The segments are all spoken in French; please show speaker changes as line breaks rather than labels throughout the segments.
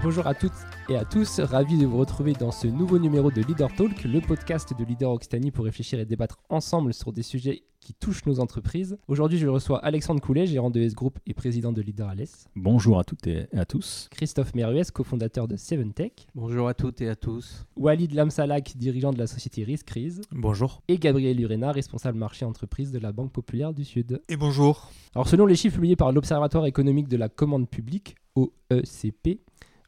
Bonjour à toutes et à tous, ravi de vous retrouver dans ce nouveau numéro de Leader Talk, le podcast de Leader Occitanie pour réfléchir et débattre ensemble sur des sujets qui touchent nos entreprises. Aujourd'hui, je reçois Alexandre Coulet, gérant de S-Group et président de Leader Alès.
Bonjour à toutes et à tous.
Christophe Meruès, cofondateur de Seven Tech.
Bonjour à toutes et à tous.
Walid Lamsalak, dirigeant de la société Riskrise.
Bonjour.
Et Gabriel Urena, responsable marché entreprise de la Banque Populaire du Sud.
Et bonjour.
Alors, selon les chiffres publiés par l'Observatoire économique de la commande publique, OECP,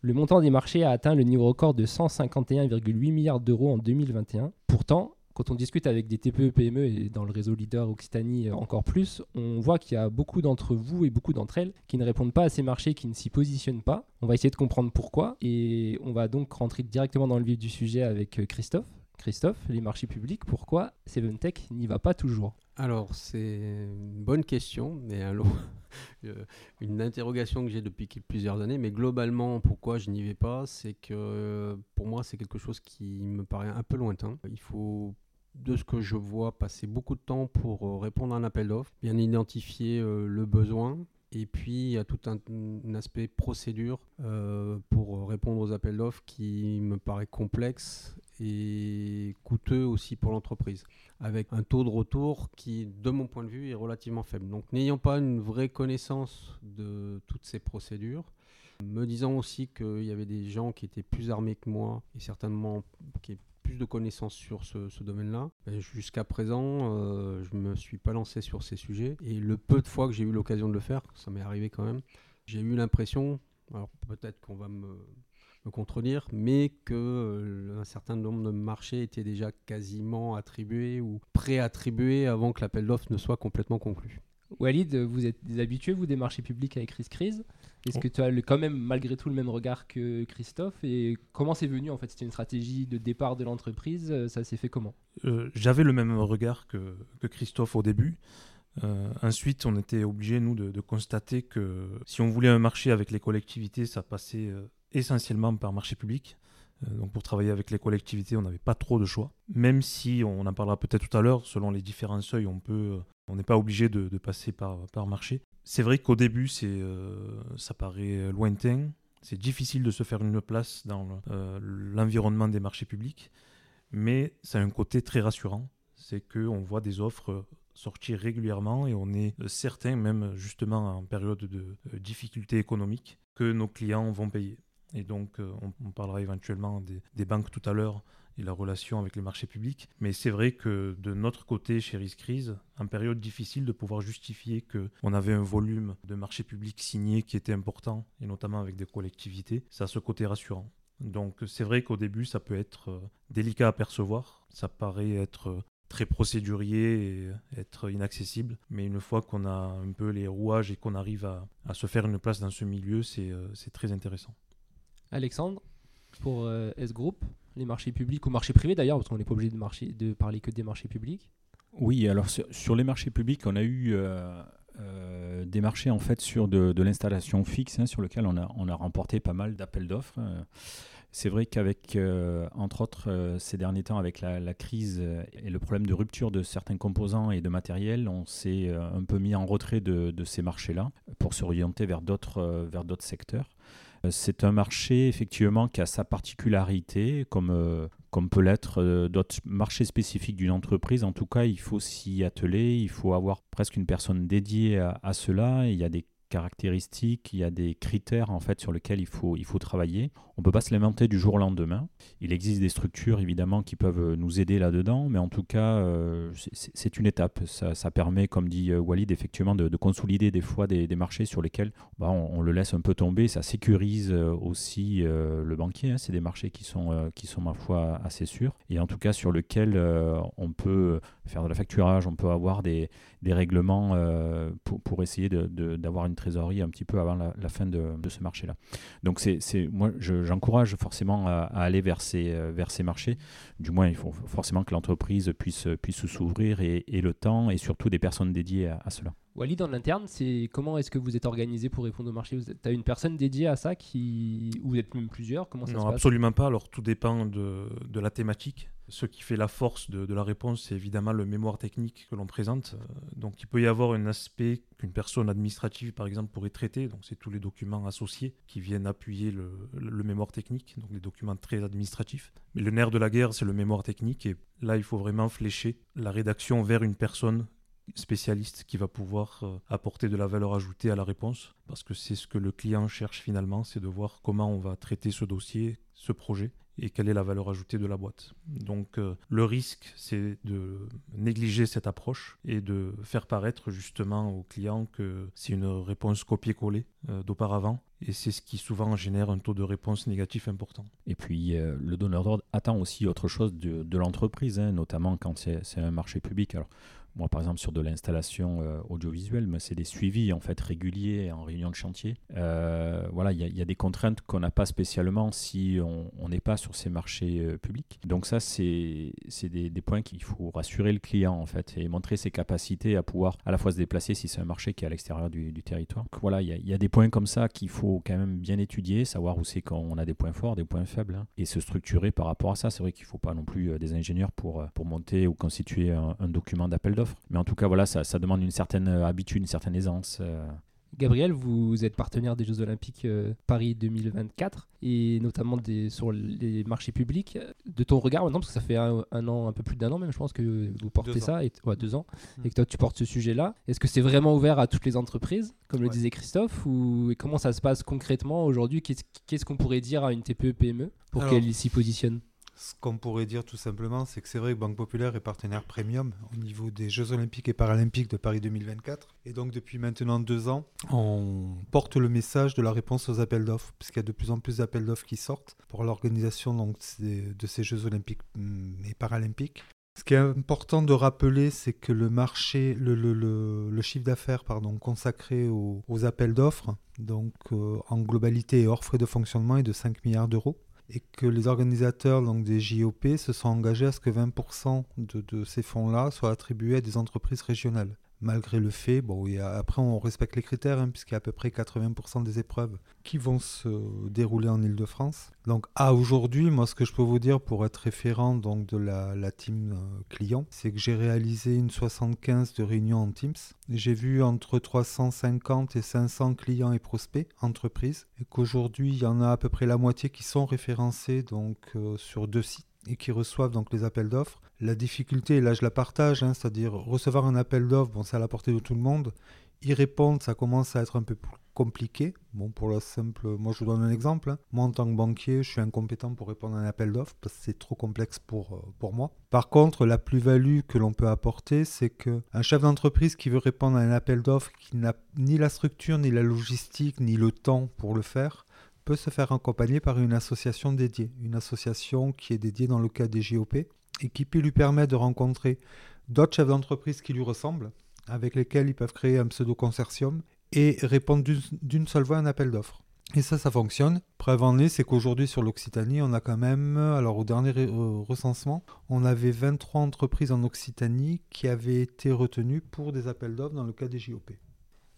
le montant des marchés a atteint le niveau record de 151,8 milliards d'euros en 2021. Pourtant, quand on discute avec des TPE-PME et dans le réseau leader Occitanie encore plus, on voit qu'il y a beaucoup d'entre vous et beaucoup d'entre elles qui ne répondent pas à ces marchés, qui ne s'y positionnent pas. On va essayer de comprendre pourquoi et on va donc rentrer directement dans le vif du sujet avec Christophe. Christophe, les marchés publics, pourquoi Seventech n'y va pas toujours?
Alors, c'est une bonne question, mais alors, une interrogation que j'ai depuis plusieurs années. Mais globalement, pourquoi je n'y vais pas? C'est que pour moi, c'est quelque chose qui me paraît un peu lointain. Il faut de ce que je vois passer beaucoup de temps pour répondre à un appel d'offres, bien identifier le besoin, et puis, il y a tout un, aspect procédure euh, pour répondre aux appels d'offres qui me paraît complexe et coûteux aussi pour l'entreprise, avec un taux de retour qui, de mon point de vue, est relativement faible. Donc, n'ayant pas une vraie connaissance de toutes ces procédures, me disant aussi qu'il y avait des gens qui étaient plus armés que moi et certainement qui plus de connaissances sur ce, domaine-là. Jusqu'à présent, euh, je ne me suis pas lancé sur ces sujets. Et le peu de fois que j'ai eu l'occasion de le faire, ça m'est arrivé quand même, j'ai eu l'impression, alors peut-être qu'on va me, contredire, mais que euh, un certain nombre de marchés étaient déjà quasiment attribués ou pré-attribués avant que l'appel d'offres ne soit complètement conclu.
Walid, vous êtes des habitués, vous, des marchés publics avec Chris Crise. Est-ce oh. que tu as quand même malgré tout le même regard que Christophe Et comment c'est venu en fait? C'était une stratégie de départ de l'entreprise euh, Ça s'est fait comment?
Euh, J'avais le même regard que, Christophe au début. Euh, ensuite, on était obligé, nous, de, constater que si on voulait un marché avec les collectivités, ça passait essentiellement par marché public. donc pour travailler avec les collectivités, on n'avait pas trop de choix. Même si, on en parlera peut-être tout à l'heure, selon les différents seuils, on peut on n'est pas obligé de, passer par, par marché. C'est vrai qu'au début, c'est, euh, ça paraît lointain. C'est difficile de se faire une place dans euh, l'environnement des marchés publics, mais ça a un côté très rassurant. C'est qu'on voit des offres sortir régulièrement et on est certain, même justement en période de euh, difficulté économique, que nos clients vont payer. Et donc, on, parlera éventuellement des, banques tout à l'heure et la relation avec les marchés publics. Mais c'est vrai que de notre côté, chez Riskrise, en période difficile, de pouvoir justifier qu'on avait un volume de marchés publics signés qui était important, et notamment avec des collectivités, ça a ce côté rassurant. Donc c'est vrai qu'au début, ça peut être euh, délicat à percevoir, ça paraît être euh, très procédurier et être inaccessible. Mais une fois qu'on a un peu les rouages et qu'on arrive à, se faire une place dans ce milieu, c'est euh, très intéressant.
Alexandre, pour S-Group, les marchés publics ou marchés privés d'ailleurs, parce qu'on n'est pas obligé de, parler que des marchés publics
Oui, alors sur, les marchés publics, on a eu euh, euh, des marchés en fait sur de, l'installation fixe, hein, sur lequel on a, remporté pas mal d'appels d'offres. C'est vrai qu'avec, euh, entre autres, ces derniers temps, avec la, crise et le problème de rupture de certains composants et de matériel, on s'est un peu mis en retrait de, de ces marchés-là pour s'orienter vers d'autres, vers d'autres secteurs. Euh, c'est un marché effectivement qui a sa particularité, comme, euh, comme peut l'être euh, d'autres marchés spécifiques d'une entreprise. En tout cas, il faut s'y atteler, il faut avoir presque une personne dédiée à, cela. Il y a des caractéristiques, il y a des critères en fait sur lesquels il faut, il faut travailler. On ne peut pas se l'inventer du jour au lendemain. Il existe des structures évidemment qui peuvent nous aider là-dedans, mais en tout cas, euh, c'est une étape. Ça, permet, comme dit euh, Walid, effectivement de, consolider des fois des, marchés sur lesquels bah, on, le laisse un peu tomber. Ça sécurise euh, aussi le banquier. Hein. C'est des marchés qui sont, qui sont, ma foi, assez sûrs. Et en tout cas, sur lesquels on peut faire de la facturage, on peut avoir des, des règlements pour, pour, essayer d'avoir une trésorerie un petit peu avant la, fin de, ce marché-là. Donc c'est, moi, j'encourage forcément à, aller vers ces, euh, vers ces marchés. Du moins, il faut forcément que l'entreprise puisse, puisse s'ouvrir et, et, le temps et surtout des personnes dédiées à, cela.
Walid, en interne, c'est comment est-ce que vous êtes organisé pour répondre au marché? Tu as une personne dédiée à ça qui... ou vous êtes même plusieurs? Comment ça
Non, absolument pas. Alors tout dépend de, de la thématique. Ce qui fait la force de, la réponse, c'est évidemment le mémoire technique que l'on présente. Donc il peut y avoir un aspect qu'une personne administrative, par exemple, pourrait traiter. Donc c'est tous les documents associés qui viennent appuyer le, le mémoire technique, donc les documents très administratifs. Mais le nerf de la guerre, c'est le mémoire technique. Et là, il faut vraiment flécher la rédaction vers une personne spécialiste qui va pouvoir euh, apporter de la valeur ajoutée à la réponse, parce que c'est ce que le client cherche finalement, c'est de voir comment on va traiter ce dossier, ce projet, et quelle est la valeur ajoutée de la boîte. Donc euh, le risque, c'est de négliger cette approche et de faire paraître justement au client que c'est une réponse copier-coller euh, d'auparavant. Et c'est ce qui souvent génère un taux de réponse négatif important.
Et puis le donneur d'ordre attend aussi autre chose de, l'entreprise, hein, notamment quand c'est un marché public. Alors moi, par exemple, sur de l'installation euh, audiovisuelle, mais c'est des suivis en fait réguliers en réunion de chantier. Euh, voilà, il y, a des contraintes qu'on n'a pas spécialement si on n'est pas sur ces marchés euh, publics. Donc ça, c'est des, des, points qu'il faut rassurer le client en fait et montrer ses capacités à pouvoir à la fois se déplacer si c'est un marché qui est à l'extérieur du, territoire. Donc, voilà, il y, a des points comme ça qu'il faut quand même bien étudier, savoir où c'est qu'on a des points forts, des points faibles, hein, et se structurer par rapport à ça. C'est vrai qu'il ne faut pas non plus des ingénieurs pour, pour monter ou constituer un, un document d'appel mais en tout cas, voilà, ça, demande une certaine euh, habitude, une certaine aisance. Euh.
Gabriel, vous êtes partenaire des Jeux Olympiques euh, Paris 2024 et notamment des, sur les marchés publics. De ton regard maintenant, parce que ça fait un, an, un peu plus d'un an même, je pense que vous portez ça, et, deux ans, hmm. et que toi tu portes ce sujet-là. Est-ce que c'est vraiment ouvert à toutes les entreprises, comme le disait Christophe, ou et comment ça se passe concrètement aujourd'hui? Qu'est-ce qu'on pourrait dire à une TPE-PME pour qu'elle s'y positionne?
Ce qu'on pourrait dire tout simplement, c'est que c'est vrai que Banque Populaire est partenaire premium au niveau des Jeux Olympiques et Paralympiques de Paris 2024. Et donc depuis maintenant deux ans, on porte le message de la réponse aux appels d'offres, puisqu'il y a de plus en plus d'appels d'offres qui sortent pour l'organisation de ces Jeux Olympiques mm, et Paralympiques. Ce qui est important de rappeler, c'est que le marché, le, chiffre d'affaires consacré aux, appels d'offres, donc euh, en globalité et hors frais de fonctionnement, est de 5 milliards d'euros et que les organisateurs donc, des JOP se sont engagés à ce que 20% de, ces fonds-là soient attribués à des entreprises régionales. Malgré le fait, bon, après on respecte les critères, hein, puisqu'il y a à peu près 80% des épreuves qui vont se dérouler en Ile-de-France. Donc à aujourd'hui, moi ce que je peux vous dire pour être référent donc, de la, team euh, client, c'est que j'ai réalisé une 75 de réunions en Teams. J'ai vu entre 350 et 500 clients et prospects, entreprises, et qu'aujourd'hui il y en a à peu près la moitié qui sont référencés donc, euh, sur deux sites et qui reçoivent donc les appels d'offres. La difficulté, là je la partage, hein, c'est-à-dire recevoir un appel d'offres, c'est à la portée de tout le monde. Y répondre, ça commence à être un peu plus compliqué. Bon, pour la simple, moi je vous donne un exemple. Hein. Moi en tant que banquier, je suis incompétent pour répondre à un appel d'offres parce que c'est trop complexe pour, euh, pour moi. Par contre, la plus-value que l'on peut apporter, c'est qu'un chef d'entreprise qui veut répondre à un appel d'offres, qui n'a ni la structure, ni la logistique, ni le temps pour le faire, peut se faire accompagner par une association dédiée, une association qui est dédiée dans le cas des JOP et qui lui permettre de rencontrer d'autres chefs d'entreprise qui lui ressemblent, avec lesquels ils peuvent créer un pseudo-consortium et répondre d'une seule voix à un appel d'offres. Et ça, ça fonctionne. Preuve en est, c'est qu'aujourd'hui sur l'Occitanie, on a quand même, alors au dernier euh, recensement, on avait 23 entreprises en Occitanie qui avaient été retenues pour des appels d'offres dans le cas des JOP.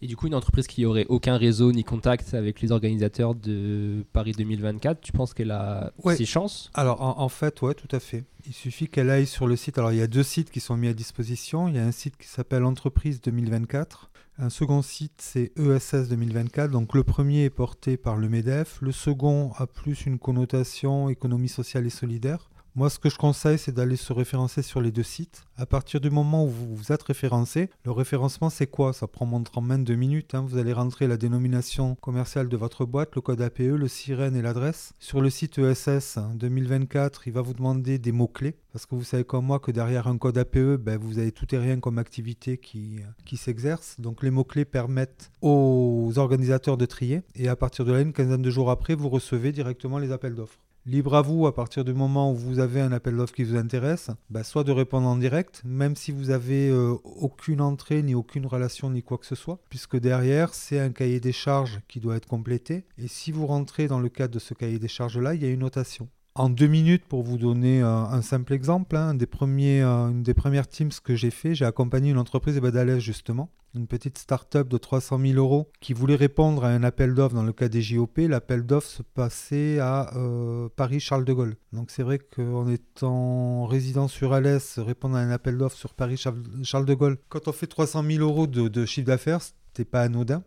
Et du coup, une entreprise qui aurait aucun réseau ni contact avec les organisateurs de Paris 2024, tu penses qu'elle a ses chances?
Alors en, fait, ouais, tout à fait. Il suffit qu'elle aille sur le site. Alors il y a deux sites qui sont mis à disposition. Il y a un site qui s'appelle Entreprise 2024. Un second site, c'est ESS 2024. Donc le premier est porté par le MEDEF. Le second a plus une connotation économie sociale et solidaire. Moi, ce que je conseille, c'est d'aller se référencer sur les deux sites. À partir du moment où vous vous êtes référencé, le référencement, c'est quoi? Ça prend moins de deux minutes. Hein. Vous allez rentrer la dénomination commerciale de votre boîte, le code APE, le sirène et l'adresse. Sur le site ESS 2024, il va vous demander des mots-clés. Parce que vous savez comme moi que derrière un code APE, ben, vous avez tout et rien comme activité qui s'exerce. Donc les mots-clés permettent aux organisateurs de trier. Et à partir de là, une quinzaine de jours après, vous recevez directement les appels d'offres. Libre à vous, à partir du moment où vous avez un appel d'offres qui vous intéresse, bah, soit de répondre en direct, même si vous n'avez euh, aucune entrée, ni aucune relation, ni quoi que ce soit, puisque derrière, c'est un cahier des charges qui doit être complété. Et si vous rentrez dans le cadre de ce cahier des charges-là, il y a une notation. En deux minutes, pour vous donner euh, un simple exemple, hein, euh, une des premières teams que j'ai fait, j'ai accompagné une entreprise de Badalès justement, une petite start-up de 300 000 euros qui voulait répondre à un appel d'offres dans le cas des JOP. L'appel d'offres se passait à euh, Paris-Charles de Gaulle. Donc c'est vrai qu'en étant résident sur Alès, répondre à un appel d'offres sur Paris-Charles de Gaulle, quand on fait 300 000 euros de, chiffre d'affaires, c'était pas anodin.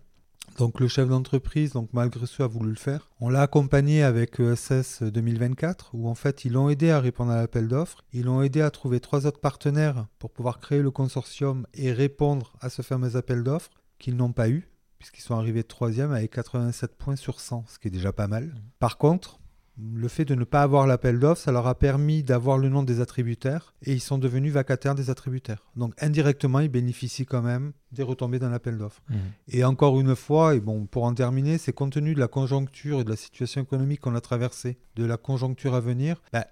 Donc le chef d'entreprise, donc malgré ce, a voulu le faire. On l'a accompagné avec ESS 2024, où en fait ils l'ont aidé à répondre à l'appel d'offres. Ils l'ont aidé à trouver trois autres partenaires pour pouvoir créer le consortium et répondre à ce fameux appel d'offres qu'ils n'ont pas eu, puisqu'ils sont arrivés troisième avec 87 points sur 100, ce qui est déjà pas mal. Par contre, le fait de ne pas avoir l'appel d'offres, ça leur a permis d'avoir le nom des attributaires et ils sont devenus vacataires des attributaires. Donc indirectement, ils bénéficient quand même des retombées d'un appel d'offres.
Mhm.
Et encore une fois, et bon, pour en terminer, c'est compte tenu de la conjoncture et de la situation économique qu'on a traversée, de la conjoncture à venir, bah,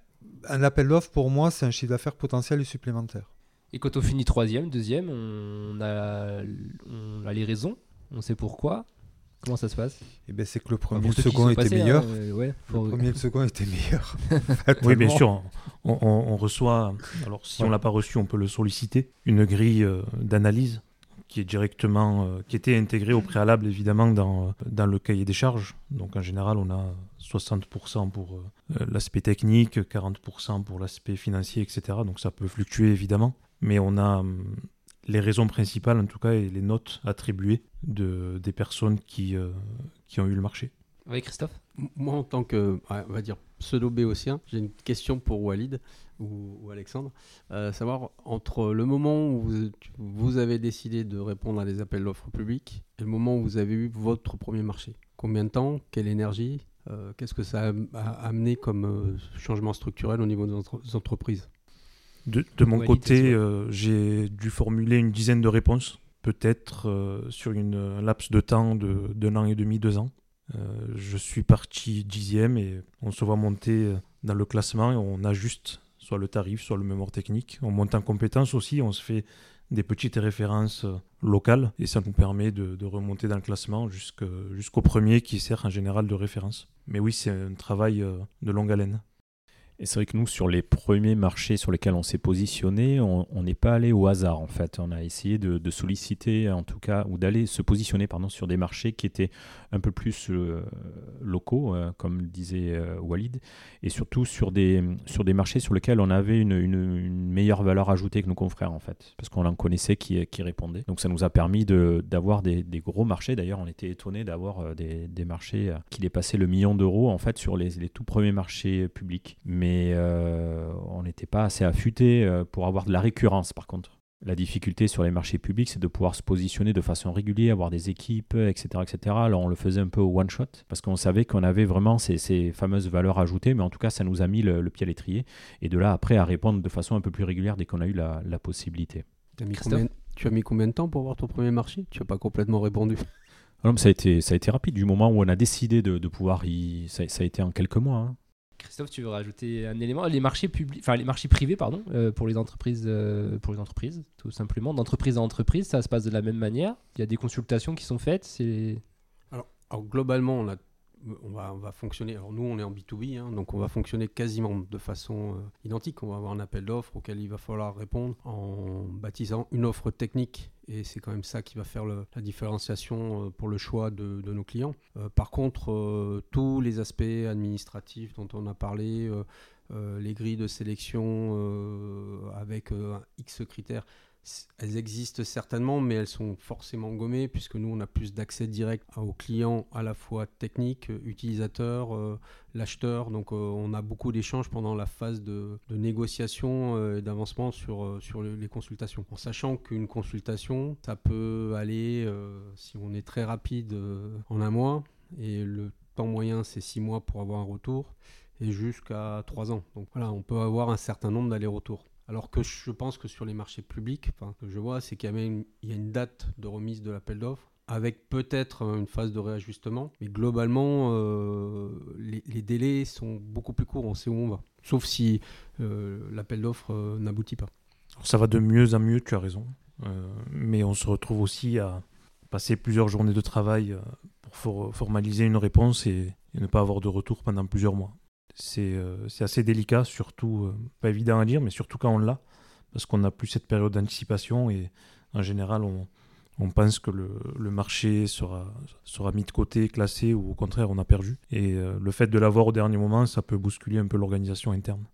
un appel d'offres pour moi, c'est un chiffre d'affaires potentiel et supplémentaire.
Et quand on finit troisième, deuxième, on a, on a les raisons, on sait pourquoi. Comment ça se passe?
Et ben c'est que le premier et le second étaient
passés, hein,
meilleurs.
euh, ouais, faut-
Le premier et le second étaient meilleurs.
Oui, bien sûr. On, on- on reçoit, alors si on
Ouais.
l'a pas reçu, on peut le solliciter, une grille euh, d'analyse qui est directement, euh, qui était intégrée au préalable évidemment dans, dans le cahier des charges. Donc en général, on a 60% pour euh, l'aspect technique, 40% pour l'aspect financier, etc. Donc ça peut fluctuer évidemment, mais on a hum, les raisons principales en tout cas et les notes attribuées de, des personnes qui, euh, qui ont eu le marché.
Ouais, Christophe?
Moi, en tant que, on va dire, pseudo-béotien, j'ai une question pour Walid ou, ou Alexandre. Euh, savoir, entre le moment où vous, vous avez décidé de répondre à des appels d'offres publics et le moment où vous avez eu votre premier marché, combien de temps Quelle énergie Euh, Qu'est-ce que ça a, a amené comme euh, changement structurel au niveau des entre- des entreprises?
De, de mon côté, euh, j'ai dû formuler une dizaine de réponses, peut-être euh, sur une un laps de temps de- d'un an et demi, deux ans. Euh, je suis parti dixième et on se voit monter euh, dans le classement et on ajuste soit le tarif, soit le mémoire technique. On monte en compétences aussi, on se fait des petites références euh, locales et ça nous permet de, de remonter dans le classement jusqu'au premier qui sert en général de référence. Mais oui, c'est un travail euh, de longue haleine.
Et c'est vrai que nous, sur les premiers marchés sur lesquels on s'est positionné, on n'est pas allé au hasard en fait. On a essayé de, solliciter en tout cas, ou d'aller se positionner pardon, sur des marchés qui étaient un peu plus euh, locaux, euh, comme le disait euh, Walid, et surtout sur des, sur des marchés sur lesquels on avait une, meilleure valeur ajoutée que nos confrères en fait, parce qu'on en connaissait qui, répondaient. Donc ça nous a permis d'avoir des, gros marchés. D'ailleurs, on était étonné d'avoir des, marchés qui dépassaient le million d'euros en fait sur les, tout premiers marchés publics. Euh, on n'était pas assez affûté euh, pour avoir de la récurrence par contre. La difficulté sur les marchés publics, c'est de pouvoir se positionner de façon régulière, avoir des équipes, etc. etc. Alors on le faisait un peu au one-shot, parce qu'on savait qu'on avait vraiment ces, ces fameuses valeurs ajoutées, mais en tout cas, ça nous a mis le, le pied à l'étrier. Et de là, après, à répondre de façon un peu plus régulière dès qu'on a eu la, la possibilité.
Mis combien- Tu as mis combien de temps pour avoir ton premier marché? Tu n'as pas complètement répondu.
Ah non, mais ça, a été, ça a été rapide. Du moment où on a décidé de, de pouvoir y... Ça, ça a été en quelques mois. hein.
Christophe, tu veux rajouter un élément? Les marchés publics, enfin les marchés privés, pardon, euh, pour les entreprises, euh, pour les entreprises, tout simplement, d'entreprise à entreprise, ça se passe de la même manière? Il y a des consultations qui sont faites.
Alors, alors, globalement, on, a- on va, on va fonctionner. Alors nous, on est en B2B, hein, donc on va fonctionner quasiment de façon euh, identique. On va avoir un appel d'offres auquel il va falloir répondre en baptisant une offre technique. Et c'est quand même ça qui va faire la différenciation euh, pour le choix de, nos clients. Euh, par contre, tous les aspects administratifs dont on a parlé, les grilles de sélection avec X critères, elles existent certainement, mais elles sont forcément gommées puisque nous, on a plus d'accès direct aux clients à la fois techniques, euh, utilisateurs, euh, l'acheteur. Donc, euh, on a beaucoup d'échanges pendant la phase de, négociation euh, et d'avancement sur, sur le- les consultations. En sachant qu'une consultation, ça peut aller, si on est très rapide, en un mois. Et le temps moyen, c'est six mois pour avoir un retour et jusqu'à trois ans. Donc voilà, on peut avoir un certain nombre d'allers-retours. Alors que je pense que sur les marchés publics, enfin, que je vois, c'est qu'il y, a une date de remise de l'appel d'offres avec peut-être euh, une phase de réajustement. Mais globalement, euh, les, délais sont beaucoup plus courts, on sait où on va. Sauf si euh, l'appel d'offres euh, n'aboutit pas.
Ça va de mieux en mieux, tu as raison. Mais on se retrouve aussi à passer plusieurs journées de travail pour for- formaliser une réponse et ne pas avoir de retour pendant plusieurs mois. C'est euh, c'est assez délicat, surtout, euh, pas évident à dire, mais surtout quand on l'a, parce qu'on n'a plus cette période d'anticipation et en général, on, on pense que le, le marché sera, sera mis de côté, classé, ou au contraire, on a perdu. Et euh, le fait de l'avoir au dernier moment, ça peut bousculer un peu l'organisation interne.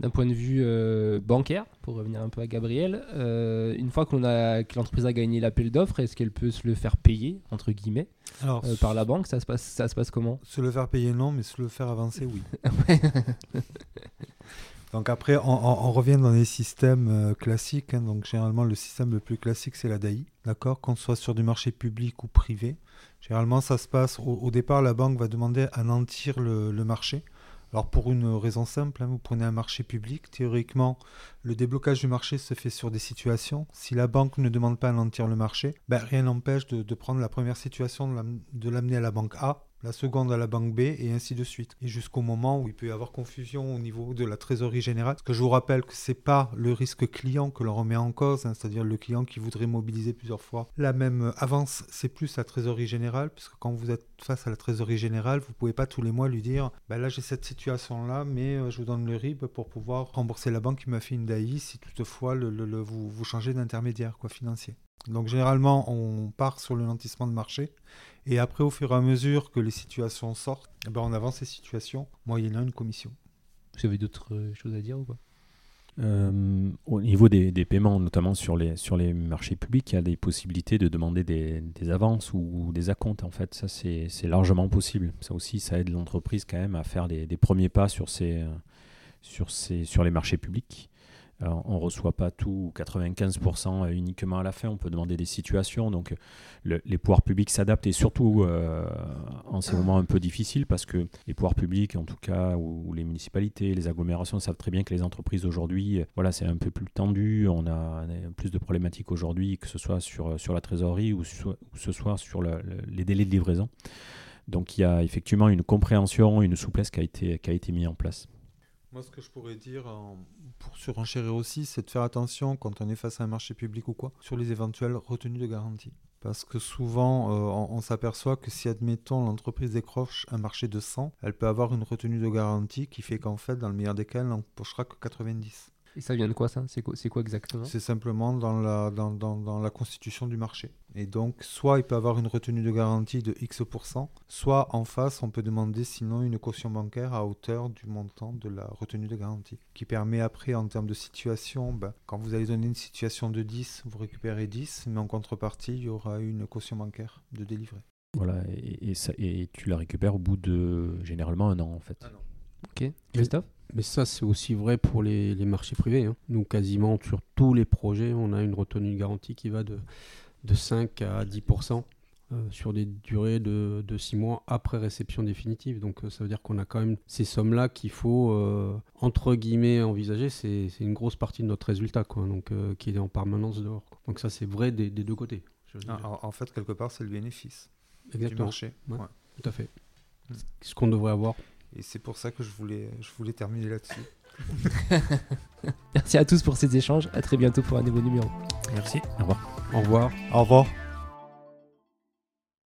D'un point de vue euh, bancaire, pour revenir un peu à Gabriel, euh, une fois qu'on a, que l'entreprise a gagné l'appel d'offres, est-ce qu'elle peut se le faire payer, entre guillemets,
Alors,
euh, par la banque? Ça se, passe, ça se passe comment?
Se le faire payer, non, mais se le faire avancer, oui. Donc après, on, on- on revient dans les systèmes classiques. hein. Donc généralement, le système le plus classique, c'est la DAI. D'accord? Qu'on soit sur du marché public ou privé. Généralement, ça se passe, au, au départ, la banque va demander à nantir le, le marché. Alors pour une raison simple, hein, vous prenez un marché public, théoriquement, le déblocage du marché se fait sur des situations. Si la banque ne demande pas à nantir le marché, ben, rien n'empêche de, prendre la première situation, de l'amener à la banque A, la seconde à la banque B, et ainsi de suite. Et jusqu'au moment où il peut y avoir confusion au niveau de la trésorerie générale. Parce que je vous rappelle que c'est pas le risque client que l'on remet en cause, hein, c'est-à-dire le client qui voudrait mobiliser plusieurs fois la même avance, c'est plus la trésorerie générale, puisque quand vous êtes face à la trésorerie générale, vous pouvez pas tous les mois lui dire, bah là j'ai cette situation-là, mais euh, je vous donne le RIB pour pouvoir rembourser la banque qui m'a fait une DAI si toutefois le, vous, vous changez d'intermédiaire financier. Donc généralement, on part sur le nantissement de marché. Et après, au fur et à mesure que les situations sortent, eh ben, on avance ces situations, moyennant une commission.
Vous avez d'autres euh, choses à dire ou pas?
Euh, au niveau des, des paiements, notamment sur les, sur les marchés publics, il y a des possibilités de demander des, des avances ou des acomptes. En fait, ça, c'est c'est largement possible. Ça aussi, ça aide l'entreprise quand même à faire des, des premiers pas sur, ces, sur, ces, sur les marchés publics. On ne reçoit pas tout, 95% uniquement à la fin. On peut demander des situations. Donc, le- les pouvoirs publics s'adaptent et surtout euh, en ces moments un peu difficiles parce que les pouvoirs publics, en tout cas, ou, les municipalités, les agglomérations savent très bien que les entreprises aujourd'hui, euh, voilà, c'est un peu plus tendu. On a, plus de problématiques aujourd'hui, que ce soit sur, sur la trésorerie ou, ce soit sur le- le- les délais de livraison. Donc, il y a effectivement une compréhension, une souplesse qui a été, qui a été mise en place.
Moi, ce que je pourrais dire en- pour surenchérir aussi, c'est de faire attention quand on est face à un marché public ou quoi, sur les éventuelles retenues de garantie. Parce que souvent, euh, on, on s'aperçoit que si, admettons, l'entreprise décroche un marché de 100, elle peut avoir une retenue de garantie qui fait qu'en fait, dans le meilleur des cas, elle n'empochera que 90.
Et ça vient de quoi ça? C'est quoi, c'est quoi exactement?
C'est simplement dans la, dans, dans- dans la constitution du marché. Et donc, soit il peut avoir une retenue de garantie de X%, soit en face, on peut demander sinon une caution bancaire à hauteur du montant de la retenue de garantie. Qui permet après, en termes de situation, ben, quand vous allez donner une situation de 10, vous récupérez 10, mais en contrepartie, il y aura une caution bancaire de délivrer.
Voilà, et, et ça- et tu la récupères au bout de généralement un an en fait.
Ok. Christophe
Mais ça, c'est aussi vrai pour les, les marchés privés. hein. Nous, quasiment sur tous les projets, on a une retenue de garantie qui va de, de 5 à 10% euh, sur des durées de, de 6 mois après réception définitive. Donc, euh, ça veut dire qu'on a quand même ces sommes-là qu'il faut, euh, entre guillemets, envisager. C'est c'est une grosse partie de notre résultat, quoi, donc, euh, qui est en permanence dehors. quoi. Donc, ça, c'est vrai des, des deux côtés. dire.
En, en fait, quelque part, c'est le bénéfice du marché.
Ouais.
Ouais.
tout à fait.
Mm.
Ce qu'on devrait avoir.
Et c'est pour ça que je voulais, je voulais terminer là-dessus.
Merci à tous pour ces échanges. À très bientôt pour un nouveau numéro.
Merci. Au revoir.
Au revoir.
Au revoir.